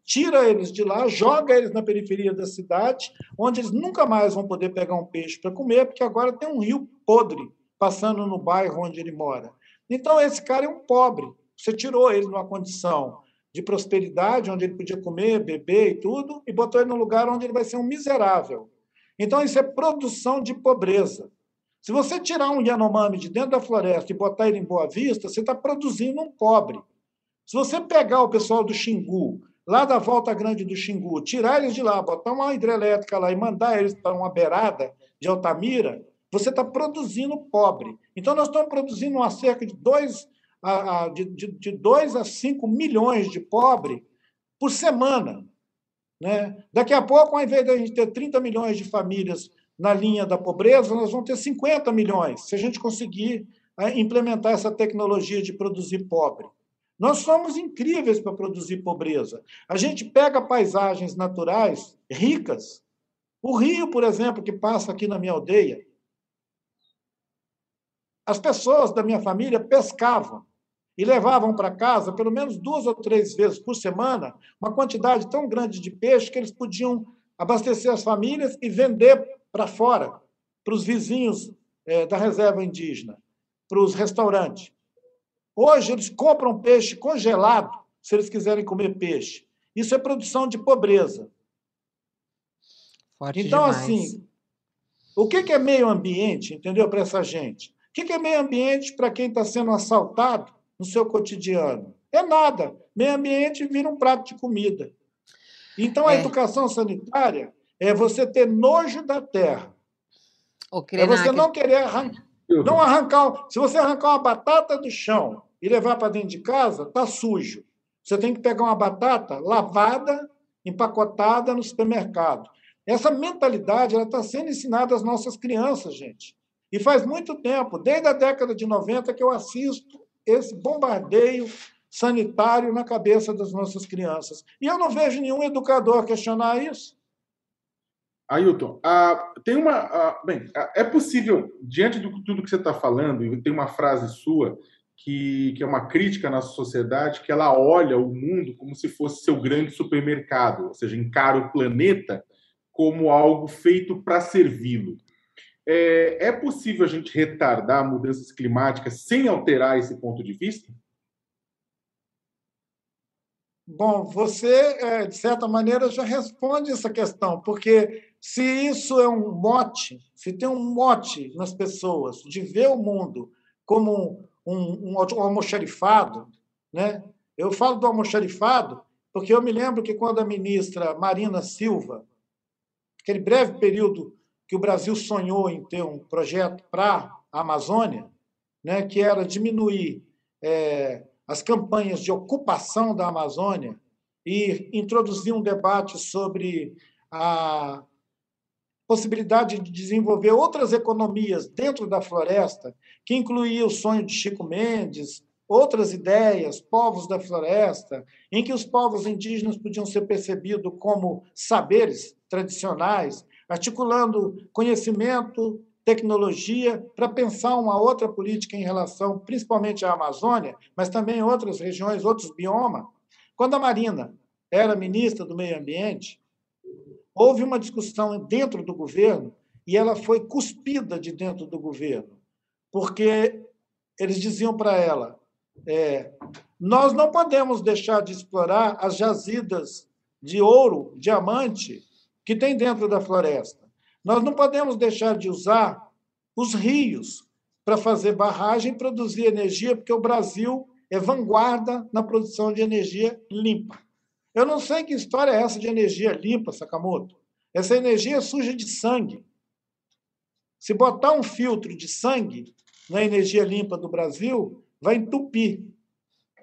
tira eles de lá, joga eles na periferia da cidade, onde eles nunca mais vão poder pegar um peixe para comer, porque agora tem um rio podre passando no bairro onde ele mora. Então, esse cara é um pobre. Você tirou ele numa condição de prosperidade, onde ele podia comer, beber e tudo, e botou ele num lugar onde ele vai ser um miserável. Então, isso é produção de pobreza. Se você tirar um Yanomami de dentro da floresta e botar ele em Boa Vista, você está produzindo um pobre. Se você pegar o pessoal do Xingu, lá da Volta Grande do Xingu, tirar eles de lá, botar uma hidrelétrica lá e mandar eles para uma beirada de Altamira, você está produzindo pobre. Então, nós estamos produzindo uma cerca de 2 a, de, de 2 a 5 milhões de pobres por semana. Né? Daqui a pouco, ao invés de a gente ter 30 milhões de famílias na linha da pobreza, nós vamos ter 50 milhões, se a gente conseguir é, implementar essa tecnologia de produzir pobre. Nós somos incríveis para produzir pobreza. A gente pega paisagens naturais ricas. O rio, por exemplo, que passa aqui na minha aldeia. As pessoas da minha família pescavam e levavam para casa, pelo menos duas ou três vezes por semana, uma quantidade tão grande de peixe que eles podiam abastecer as famílias e vender para fora, para os vizinhos é, da reserva indígena, para os restaurantes. Hoje, eles compram peixe congelado, se eles quiserem comer peixe. Isso é produção de pobreza. Forte então, demais. assim, o que é meio ambiente, entendeu, para essa gente? O que é meio ambiente para quem está sendo assaltado no seu cotidiano? É nada. Meio ambiente vira um prato de comida. Então, a é. educação sanitária é você ter nojo da terra. é você não querer arrancar. Não arrancar. Se você arrancar uma batata do chão e levar para dentro de casa, está sujo. Você tem que pegar uma batata lavada, empacotada no supermercado. Essa mentalidade está sendo ensinada às nossas crianças, gente. E faz muito tempo, desde a década de 90, que eu assisto esse bombardeio sanitário na cabeça das nossas crianças. E eu não vejo nenhum educador questionar isso. Ailton, ah, tem uma. Ah, bem, é possível, diante de tudo que você está falando, e tem uma frase sua que, que é uma crítica à nossa sociedade, que ela olha o mundo como se fosse seu grande supermercado, ou seja, encara o planeta como algo feito para servi-lo. É, é possível a gente retardar mudanças climáticas sem alterar esse ponto de vista? Bom, você, é, de certa maneira, já responde essa questão, porque se isso é um mote, se tem um mote nas pessoas de ver o mundo como um, um, um almoxarifado, né? Eu falo do almoxarifado porque eu me lembro que quando a ministra Marina Silva, aquele breve período que o Brasil sonhou em ter um projeto para a Amazônia, né, que era diminuir é, as campanhas de ocupação da Amazônia e introduzir um debate sobre a possibilidade de desenvolver outras economias dentro da floresta, que incluía o sonho de Chico Mendes, outras ideias, povos da floresta, em que os povos indígenas podiam ser percebidos como saberes tradicionais, articulando conhecimento, tecnologia, para pensar uma outra política em relação, principalmente à Amazônia, mas também outras regiões, outros biomas. Quando a Marina era ministra do Meio Ambiente, houve uma discussão dentro do governo e ela foi cuspida de dentro do governo, porque eles diziam para ela: é, nós não podemos deixar de explorar as jazidas de ouro, diamante que tem dentro da floresta. Nós não podemos deixar de usar os rios para fazer barragem e produzir energia, porque o Brasil é vanguarda na produção de energia limpa. Eu não sei que história é essa de energia limpa, Sakamoto. Essa energia é suja de sangue. Se botar um filtro de sangue na energia limpa do Brasil, vai entupir.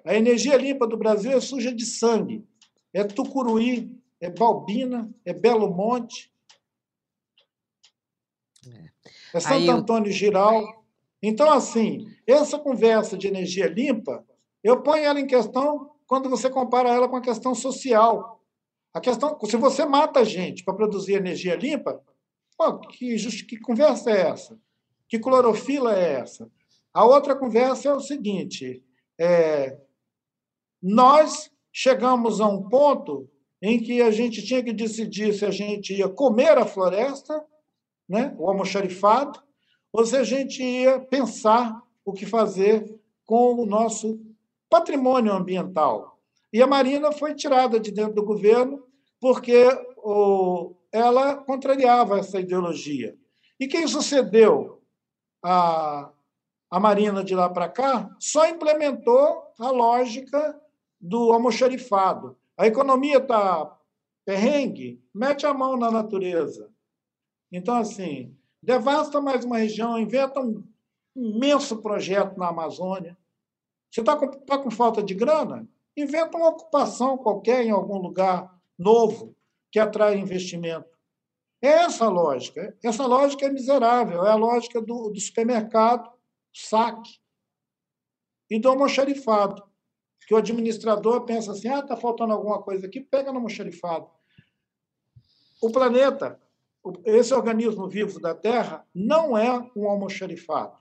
A energia limpa do Brasil é suja de sangue. É tucuruí, é Balbina, é Belo Monte, é, é Santo Antônio Giral. Então, assim, essa conversa de energia limpa, eu ponho ela em questão quando você compara ela com a questão social. A questão, se você mata gente para produzir energia limpa, pô, que, que conversa é essa? Que clorofila é essa? A outra conversa é o seguinte: é, nós chegamos a um ponto em que a gente tinha que decidir se a gente ia comer a floresta, né, o almoxarifado, ou se a gente ia pensar o que fazer com o nosso patrimônio ambiental. E a Marina foi tirada de dentro do governo porque o, ela contrariava essa ideologia. E quem sucedeu a, a Marina de lá para cá só implementou a lógica do almoxarifado. A economia está perrengue, mete a mão na natureza. Então, assim, devasta mais uma região, inventa um imenso projeto na Amazônia, você está com, tá com falta de grana? Inventa uma ocupação qualquer em algum lugar novo que atrai investimento. É essa a lógica. Essa lógica é miserável. É a lógica do, do supermercado, saque, e do almoxarifado. Que o administrador pensa assim: ah, está faltando alguma coisa aqui, pega no almoxarifado. O planeta, esse organismo vivo da Terra, não é um almoxarifado.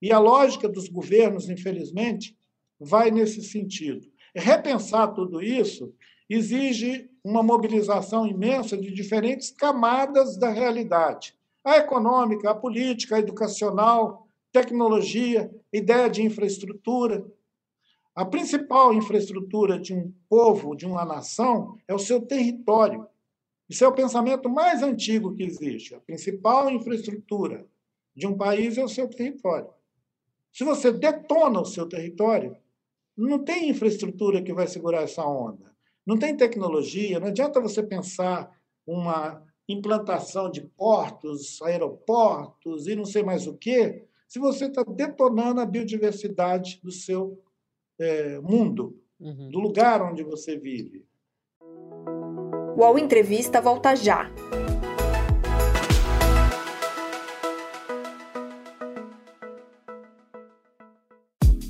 E a lógica dos governos, infelizmente, vai nesse sentido. Repensar tudo isso exige uma mobilização imensa de diferentes camadas da realidade. A econômica, a política, a educacional, tecnologia, ideia de infraestrutura. A principal infraestrutura de um povo, de uma nação, é o seu território. Isso é o pensamento mais antigo que existe. A principal infraestrutura de um país é o seu território. Se você detona o seu território, não tem infraestrutura que vai segurar essa onda. Não tem tecnologia, não adianta você pensar uma implantação de portos, aeroportos e não sei mais o quê, se você está detonando a biodiversidade do seu é, mundo, uhum. do lugar onde você vive. O Entrevista volta já.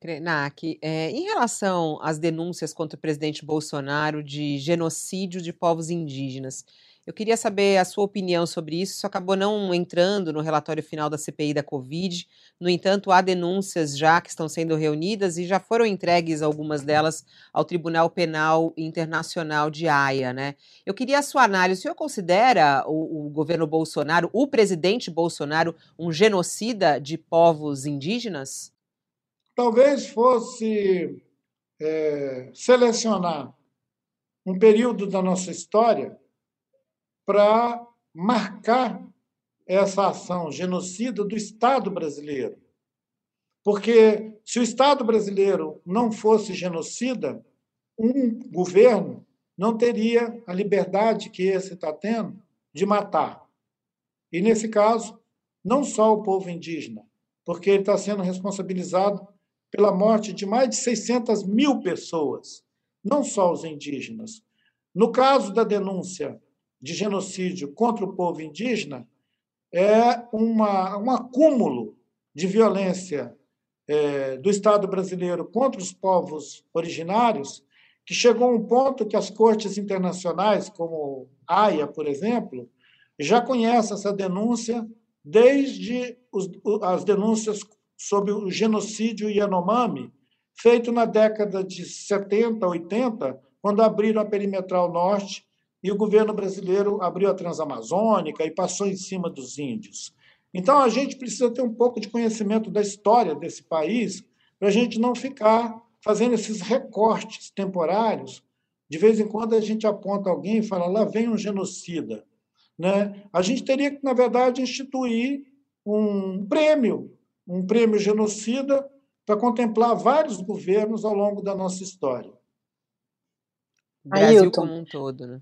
Krenak, é, em relação às denúncias contra o presidente Bolsonaro de genocídio de povos indígenas, eu queria saber a sua opinião sobre isso. Isso acabou não entrando no relatório final da CPI da Covid. No entanto, há denúncias já que estão sendo reunidas e já foram entregues algumas delas ao Tribunal Penal Internacional de Haia, né? Eu queria a sua análise. O senhor considera o, o governo Bolsonaro, o presidente Bolsonaro, um genocida de povos indígenas? Talvez fosse é, selecionar um período da nossa história para marcar essa ação genocida do Estado brasileiro. Porque se o Estado brasileiro não fosse genocida, um governo não teria a liberdade que esse está tendo de matar. E, nesse caso, não só o povo indígena, porque ele está sendo responsabilizado pela morte de mais de 600 mil pessoas, não só os indígenas. No caso da denúncia de genocídio contra o povo indígena, é uma, um acúmulo de violência é, do Estado brasileiro contra os povos originários, que chegou a um ponto que as cortes internacionais, como a AIA, por exemplo, já conhecem essa denúncia desde os, as denúncias sobre o genocídio Yanomami, feito na década de 70, 80, quando abriram a perimetral norte e o governo brasileiro abriu a transamazônica e passou em cima dos índios. Então, a gente precisa ter um pouco de conhecimento da história desse país para a gente não ficar fazendo esses recortes temporários. De vez em quando a gente aponta alguém e fala, lá vem um genocida. Né? A gente teria que, na verdade, instituir um prêmio um prêmio genocida para contemplar vários governos ao longo da nossa história. O Brasil Ailton, como um todo, né?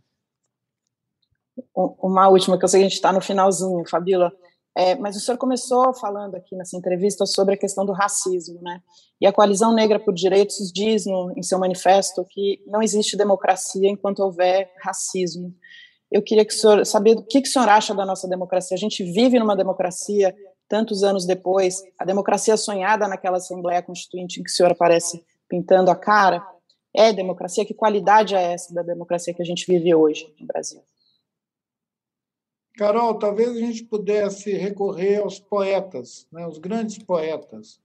Uma última, que eu sei que a gente está no finalzinho, Fabíola. É, mas o senhor começou falando aqui nessa entrevista sobre a questão do racismo, né? E a Coalizão Negra por Direitos diz no, em seu manifesto que não existe democracia enquanto houver racismo. Eu queria que o senhor saber o que, que o senhor acha da nossa democracia. A gente vive numa democracia tantos anos depois, a democracia sonhada naquela Assembleia Constituinte em que o senhor aparece pintando a cara, é democracia? Que qualidade é essa da democracia que a gente vive hoje no Brasil? Carol, talvez a gente pudesse recorrer aos poetas, né, os grandes poetas.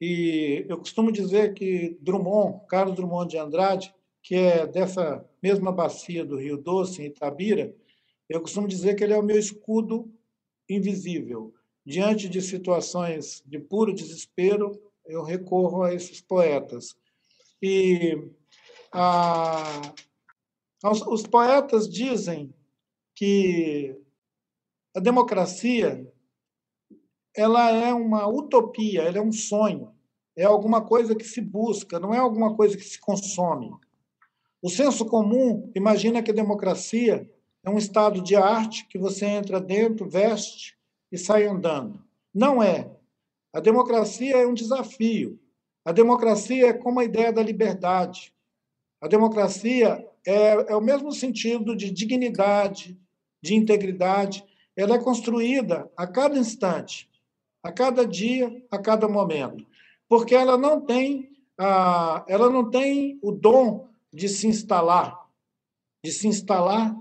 E eu costumo dizer que Drummond, Carlos Drummond de Andrade, que é dessa mesma bacia do Rio Doce, em Itabira, eu costumo dizer que ele é o meu escudo invisível diante de situações de puro desespero, eu recorro a esses poetas. E a, os, os poetas dizem que a democracia ela é uma utopia, ela é um sonho, é alguma coisa que se busca, não é alguma coisa que se consome. O senso comum imagina que a democracia é um estado de arte que você entra dentro, veste e sai andando. Não é. A democracia é um desafio. A democracia é como a ideia da liberdade. A democracia é, é o mesmo sentido de dignidade, de integridade. Ela é construída a cada instante, a cada dia, a cada momento, porque ela não tem, a, ela não tem o dom de se instalar, de se instalar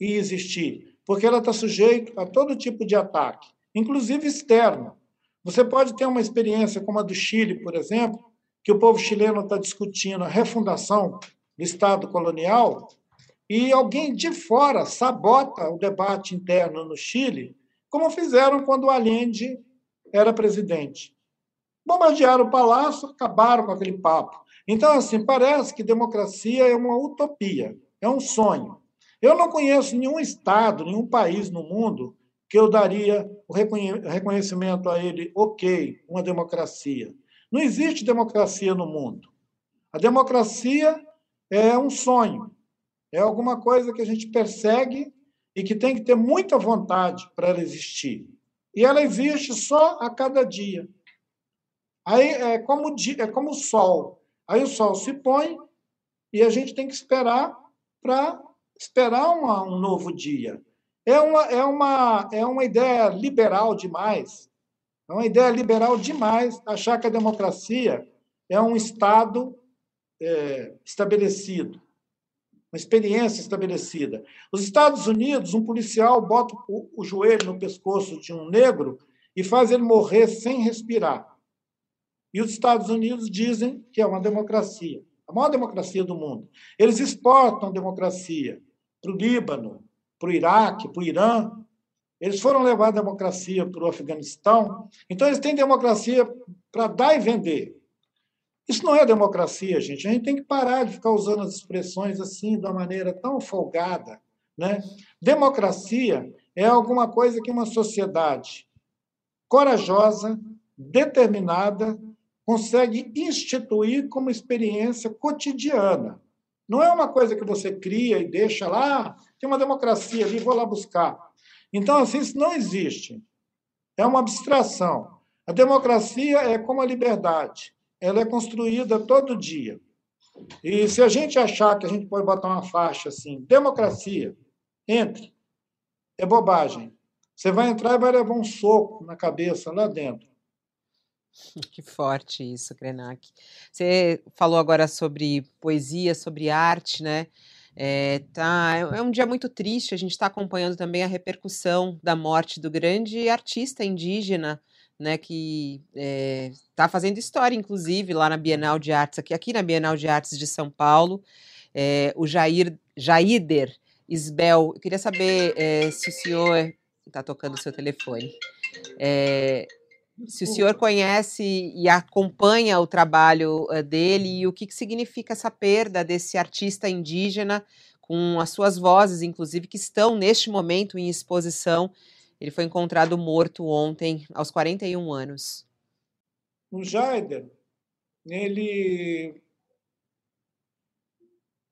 e existir porque ela está sujeita a todo tipo de ataque, inclusive externo. Você pode ter uma experiência como a do Chile, por exemplo, que o povo chileno está discutindo a refundação do Estado colonial, e alguém de fora sabota o debate interno no Chile, como fizeram quando Allende era presidente. Bombardearam o palácio, acabaram com aquele papo. Então, assim, parece que democracia é uma utopia, é um sonho. Eu não conheço nenhum Estado, nenhum país no mundo que eu daria o reconhecimento a ele, ok, uma democracia. Não existe democracia no mundo. A democracia é um sonho, é alguma coisa que a gente persegue e que tem que ter muita vontade para ela existir. E ela existe só a cada dia. Aí é como, é como o sol. Aí o sol se põe e a gente tem que esperar para esperar uma, um novo dia. É uma, é, uma, é uma ideia liberal demais. É uma ideia liberal demais achar que a democracia é um Estado é, estabelecido uma experiência estabelecida. Os Estados Unidos, um policial bota o, o joelho no pescoço de um negro e faz ele morrer sem respirar. E os Estados Unidos dizem que é uma democracia, a maior democracia do mundo. Eles exportam democracia para o Líbano, para o Iraque, para o Irã. Eles foram levar a democracia para o Afeganistão. Então, eles têm democracia para dar e vender. Isso não é democracia, gente. A gente tem que parar de ficar usando as expressões assim, de uma maneira tão folgada. Né? Democracia é alguma coisa que uma sociedade corajosa, determinada, consegue instituir como experiência cotidiana. Não é uma coisa que você cria e deixa lá, tem uma democracia ali, vou lá buscar. Então, assim, isso não existe. É uma abstração. A democracia é como a liberdade ela é construída todo dia. E se a gente achar que a gente pode botar uma faixa assim, democracia, entre, é bobagem. Você vai entrar e vai levar um soco na cabeça lá dentro. Que forte isso, Krenak. Você falou agora sobre poesia, sobre arte, né? É, tá, é, é um dia muito triste. A gente está acompanhando também a repercussão da morte do grande artista indígena né, que está eh, fazendo história, inclusive, lá na Bienal de Artes, aqui, aqui na Bienal de Artes de São Paulo, é, o Jair, Jaider Isbel. Eu queria saber é, se o senhor está tocando o seu telefone. Se o senhor conhece e acompanha o trabalho dele e o que, que significa essa perda desse artista indígena com as suas vozes, inclusive, que estão neste momento em exposição ele foi encontrado morto ontem, aos 41 anos. O Jaider, ele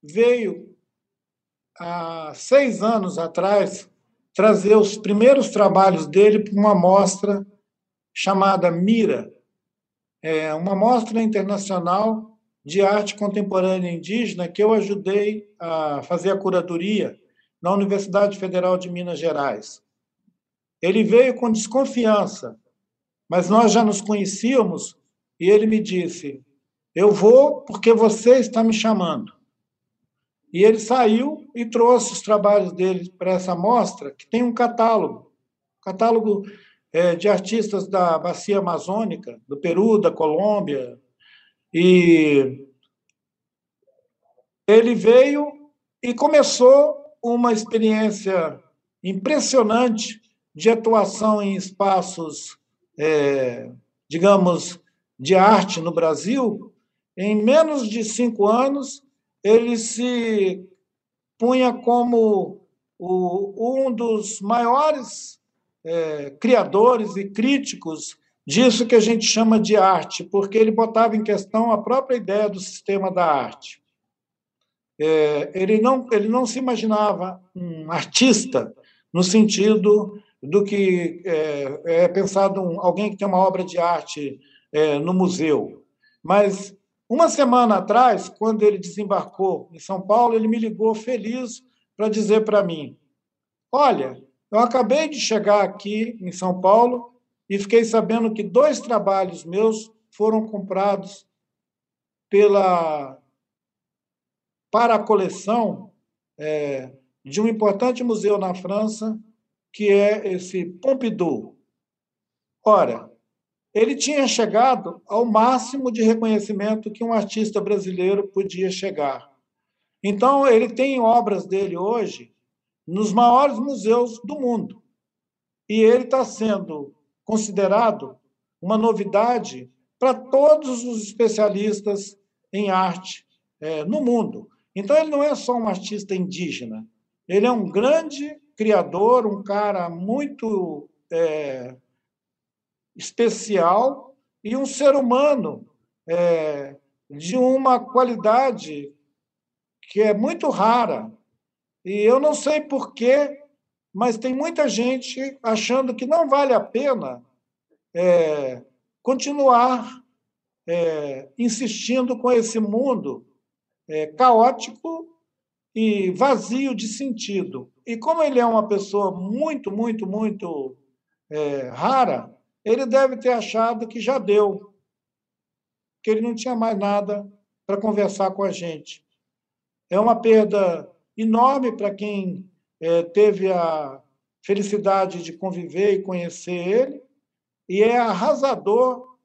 veio há seis anos atrás trazer os primeiros trabalhos dele para uma mostra chamada Mira, é uma mostra internacional de arte contemporânea indígena que eu ajudei a fazer a curadoria na Universidade Federal de Minas Gerais. Ele veio com desconfiança, mas nós já nos conhecíamos e ele me disse: Eu vou porque você está me chamando. E ele saiu e trouxe os trabalhos dele para essa mostra, que tem um catálogo catálogo de artistas da bacia amazônica, do Peru, da Colômbia. E ele veio e começou uma experiência impressionante de atuação em espaços, é, digamos, de arte no Brasil, em menos de cinco anos, ele se punha como o, um dos maiores é, criadores e críticos disso que a gente chama de arte, porque ele botava em questão a própria ideia do sistema da arte. É, ele, não, ele não se imaginava um artista no sentido do que é, é pensado um, alguém que tem uma obra de arte é, no museu. Mas uma semana atrás, quando ele desembarcou em São Paulo, ele me ligou feliz para dizer para mim: Olha, eu acabei de chegar aqui em São Paulo e fiquei sabendo que dois trabalhos meus foram comprados pela para a coleção é, de um importante museu na França que é esse Pompidou. Ora, ele tinha chegado ao máximo de reconhecimento que um artista brasileiro podia chegar. Então, ele tem obras dele hoje nos maiores museus do mundo. E ele está sendo considerado uma novidade para todos os especialistas em arte é, no mundo. Então, ele não é só um artista indígena, ele é um grande criador, um cara muito é, especial e um ser humano é, de uma qualidade que é muito rara. E eu não sei porquê, mas tem muita gente achando que não vale a pena é, continuar é, insistindo com esse mundo é, caótico e vazio de sentido. E como ele é uma pessoa muito, muito, muito é, rara, ele deve ter achado que já deu, que ele não tinha mais nada para conversar com a gente. É uma perda enorme para quem é, teve a felicidade de conviver e conhecer ele, e é arrasador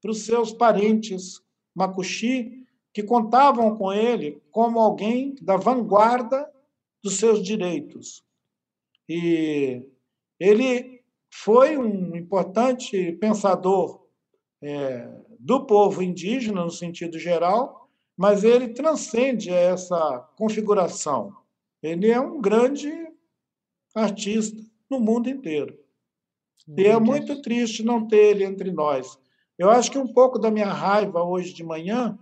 para os seus parentes Makushi, que contavam com ele como alguém da vanguarda dos seus direitos. E ele foi um importante pensador é, do povo indígena, no sentido geral, mas ele transcende essa configuração. Ele é um grande artista no mundo inteiro. E é muito triste não ter ele entre nós. Eu acho que um pouco da minha raiva hoje de manhã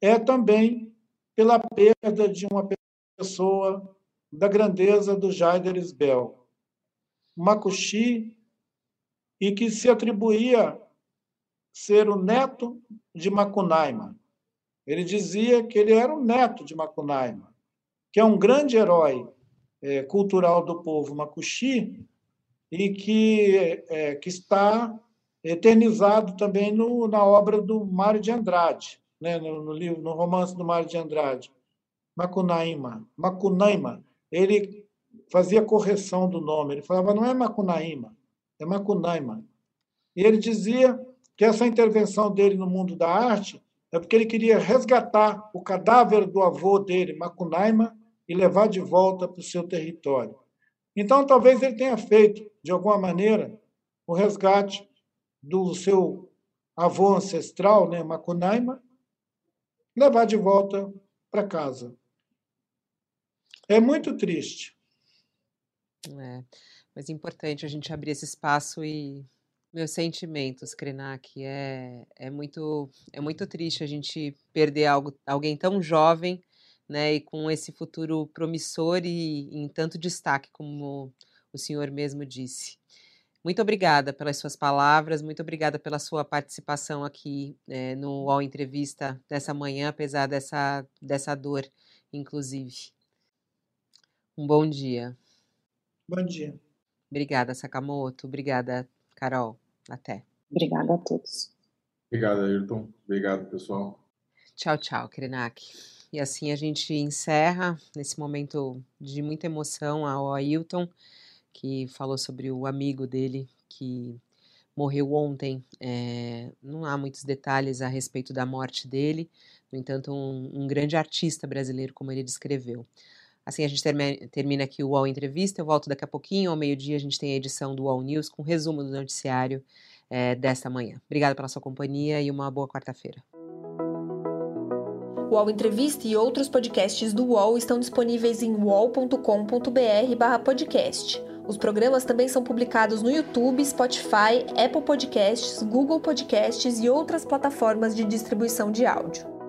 é também pela perda de uma pessoa da grandeza do Jaider Isbel, Makushi, e que se atribuía ser o neto de Macunaíma. Ele dizia que ele era o neto de Macunaíma, que é um grande herói é, cultural do povo Macuxi e que, é, que está eternizado também no, na obra do Mário de Andrade, né, no, no, livro, no romance do Mário de Andrade, Macunaíma. Macunaíma, ele fazia correção do nome, ele falava não é Macunaíma, é Macunaíma. E ele dizia que essa intervenção dele no mundo da arte é porque ele queria resgatar o cadáver do avô dele, Macunaíma, e levar de volta para o seu território. Então, talvez ele tenha feito, de alguma maneira, o resgate do seu avô ancestral, né, Macunaíma, levar de volta para casa. É muito triste. É, mas é importante a gente abrir esse espaço e meus sentimentos, Krenak. É, é, muito, é muito triste a gente perder algo, alguém tão jovem né, e com esse futuro promissor e em tanto destaque, como o senhor mesmo disse. Muito obrigada pelas suas palavras, muito obrigada pela sua participação aqui é, no UOL Entrevista dessa manhã, apesar dessa, dessa dor, inclusive. Um bom dia. Bom dia. Obrigada, Sakamoto. Obrigada, Carol. Até. Obrigada a todos. Obrigado, Ayrton. Obrigado, pessoal. Tchau, tchau, Krenak. E assim a gente encerra nesse momento de muita emoção ao Ailton, que falou sobre o amigo dele que morreu ontem. É, não há muitos detalhes a respeito da morte dele, no entanto, um, um grande artista brasileiro, como ele descreveu. Assim a gente termina aqui o UOL Entrevista. Eu volto daqui a pouquinho, ao meio-dia, a gente tem a edição do UOL News com resumo do noticiário é, desta manhã. Obrigada pela sua companhia e uma boa quarta-feira. O UOL Entrevista e outros podcasts do UOL estão disponíveis em uol.com.br/podcast. Os programas também são publicados no YouTube, Spotify, Apple Podcasts, Google Podcasts e outras plataformas de distribuição de áudio.